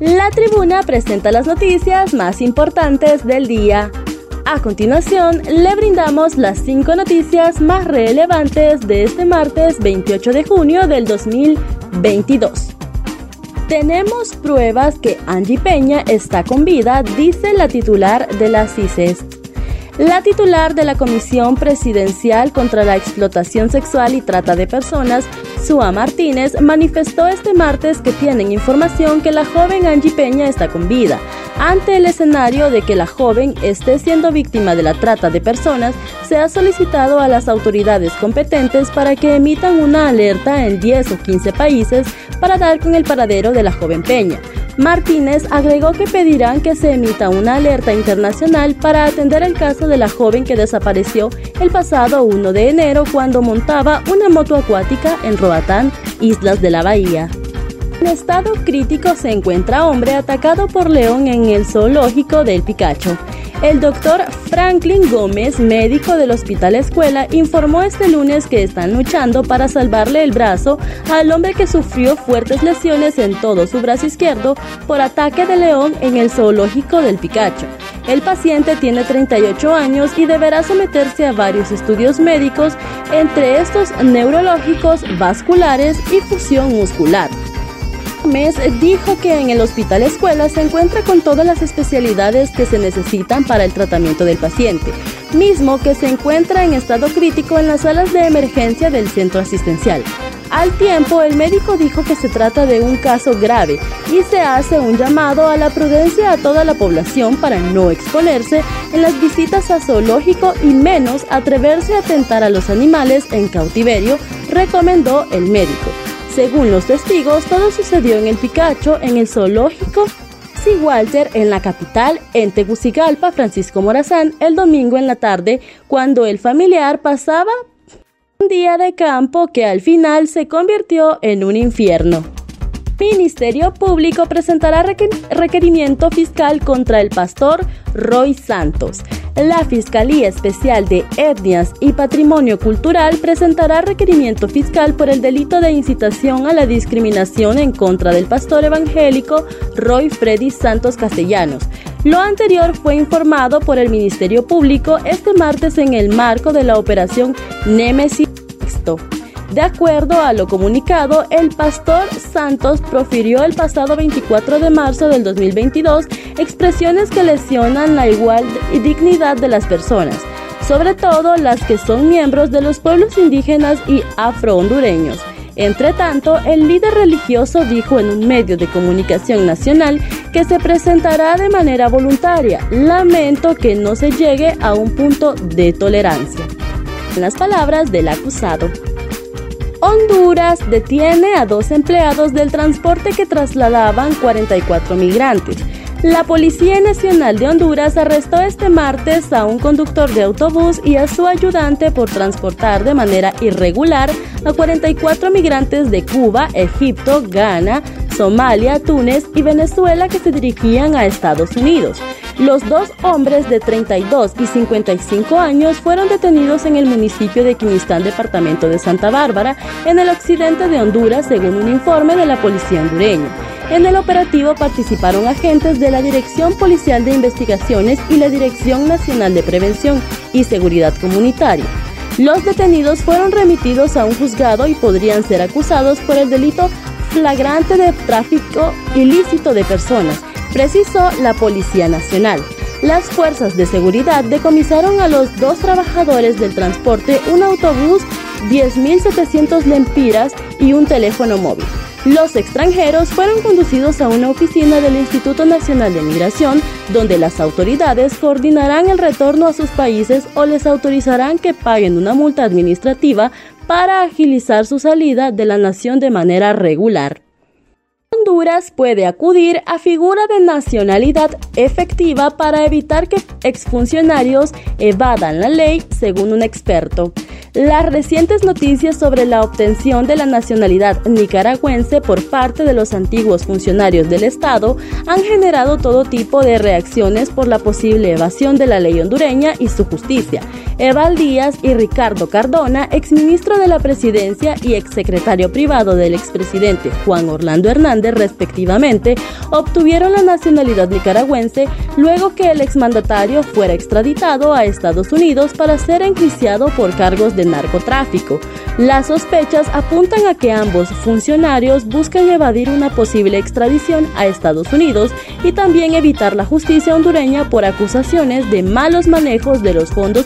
La tribuna presenta las noticias más importantes del día. A continuación, le brindamos las cinco noticias más relevantes de este martes 28 de junio del 2022. Tenemos pruebas que Angie Peña está con vida, dice la titular de la CISES. La titular de la Comisión Presidencial contra la Explotación Sexual y Trata de Personas, Sua Martínez, manifestó este martes que tienen información que la joven Angie Peña está con vida. Ante el escenario de que la joven esté siendo víctima de la trata de personas, se ha solicitado a las autoridades competentes para que emitan una alerta en 10 o 15 países para dar con el paradero de la joven Peña. Martínez agregó que pedirán que se emita una alerta internacional para atender el caso de la joven que desapareció el pasado 1 de enero cuando montaba una moto acuática en Roatán, Islas de la Bahía. En estado crítico se encuentra hombre atacado por león en el zoológico del Picacho. El doctor Franklin Gómez, médico del Hospital Escuela, informó este lunes que están luchando para salvarle el brazo al hombre que sufrió fuertes lesiones en todo su brazo izquierdo por ataque de león en el zoológico del Picacho. El paciente tiene 38 años y deberá someterse a varios estudios médicos, entre estos neurológicos, vasculares y fusión muscular. Mes dijo que en el Hospital Escuela se encuentra con todas las especialidades que se necesitan para el tratamiento del paciente, mismo que se encuentra en estado crítico en las salas de emergencia del centro asistencial. Al tiempo, el médico dijo que se trata de un caso grave y se hace un llamado a la prudencia a toda la población para no exponerse en las visitas a zoológico y menos atreverse a tentar a los animales en cautiverio, recomendó el médico. Según los testigos, todo sucedió en el Picacho, en el zoológico Sí, Walter en la capital, en Tegucigalpa, Francisco Morazán, el domingo en la tarde, cuando el familiar pasaba un día de campo que al final se convirtió en un infierno. Ministerio Público presentará requerimiento fiscal contra el pastor Roy Santos. La Fiscalía Especial de Etnias y Patrimonio Cultural presentará requerimiento fiscal por el delito de incitación a la discriminación en contra del pastor evangélico Roy Freddy Santos Castellanos. Lo anterior fue informado por el Ministerio Público este martes en el marco de la operación Nemesis. De acuerdo a lo comunicado, el pastor Santos profirió el pasado 24 de marzo del 2022 expresiones que lesionan la igual dignidad de las personas, sobre todo las que son miembros de los pueblos indígenas y afrohondureños. Entre tanto, el líder religioso dijo en un medio de comunicación nacional que se presentará de manera voluntaria. Lamento que no se llegue a un punto de tolerancia. Las palabras del acusado. Honduras detiene a dos empleados del transporte que trasladaban 44 migrantes. La Policía Nacional de Honduras arrestó este martes a un conductor de autobús y a su ayudante por transportar de manera irregular a 44 migrantes de Cuba, Egipto, Ghana, Somalia, Túnez y Venezuela que se dirigían a Estados Unidos. Los dos hombres de 32 y 55 años fueron detenidos en el municipio de Quimistán, departamento de Santa Bárbara, en el occidente de Honduras, según un informe de la policía hondureña. En el operativo participaron agentes de la Dirección Policial de Investigaciones y la Dirección Nacional de Prevención y Seguridad Comunitaria. Los detenidos fueron remitidos a un juzgado y podrían ser acusados por el delito flagrante de tráfico ilícito de personas precisó la Policía Nacional. Las fuerzas de seguridad decomisaron a los dos trabajadores del transporte un autobús, 10.700 lempiras y un teléfono móvil. Los extranjeros fueron conducidos a una oficina del Instituto Nacional de Migración, donde las autoridades coordinarán el retorno a sus países o les autorizarán que paguen una multa administrativa para agilizar su salida de la nación de manera regular. Puede acudir a figura de nacionalidad efectiva para evitar que exfuncionarios evadan la ley, según un experto. Las recientes noticias sobre la obtención de la nacionalidad nicaragüense por parte de los antiguos funcionarios del Estado han generado todo tipo de reacciones por la posible evasión de la ley hondureña y su justicia. Eval Díaz y Ricardo Cardona, exministro de la Presidencia y exsecretario privado del expresidente Juan Orlando Hernández, respectivamente, obtuvieron la nacionalidad nicaragüense luego que el exmandatario fuera extraditado a Estados Unidos para ser enjuiciado por cargos de narcotráfico. Las sospechas apuntan a que ambos funcionarios buscan evadir una posible extradición a Estados Unidos y también evitar la justicia hondureña por acusaciones de malos manejos de los fondos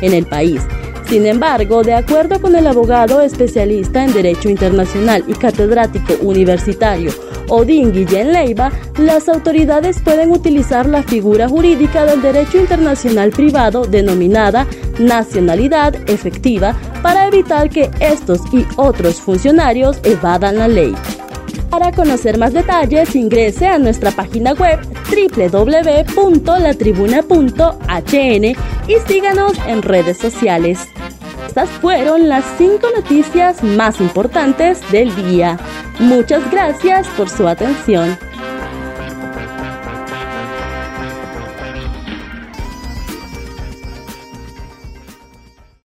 en el país. Sin embargo, de acuerdo con el abogado especialista en Derecho Internacional y catedrático universitario Odín Guillén Leiva, las autoridades pueden utilizar la figura jurídica del derecho internacional privado denominada nacionalidad efectiva para evitar que estos y otros funcionarios evadan la ley. Para conocer más detalles, ingrese a nuestra página web www.latribuna.hn y síganos en redes sociales. Estas fueron las cinco noticias más importantes del día. Muchas gracias por su atención.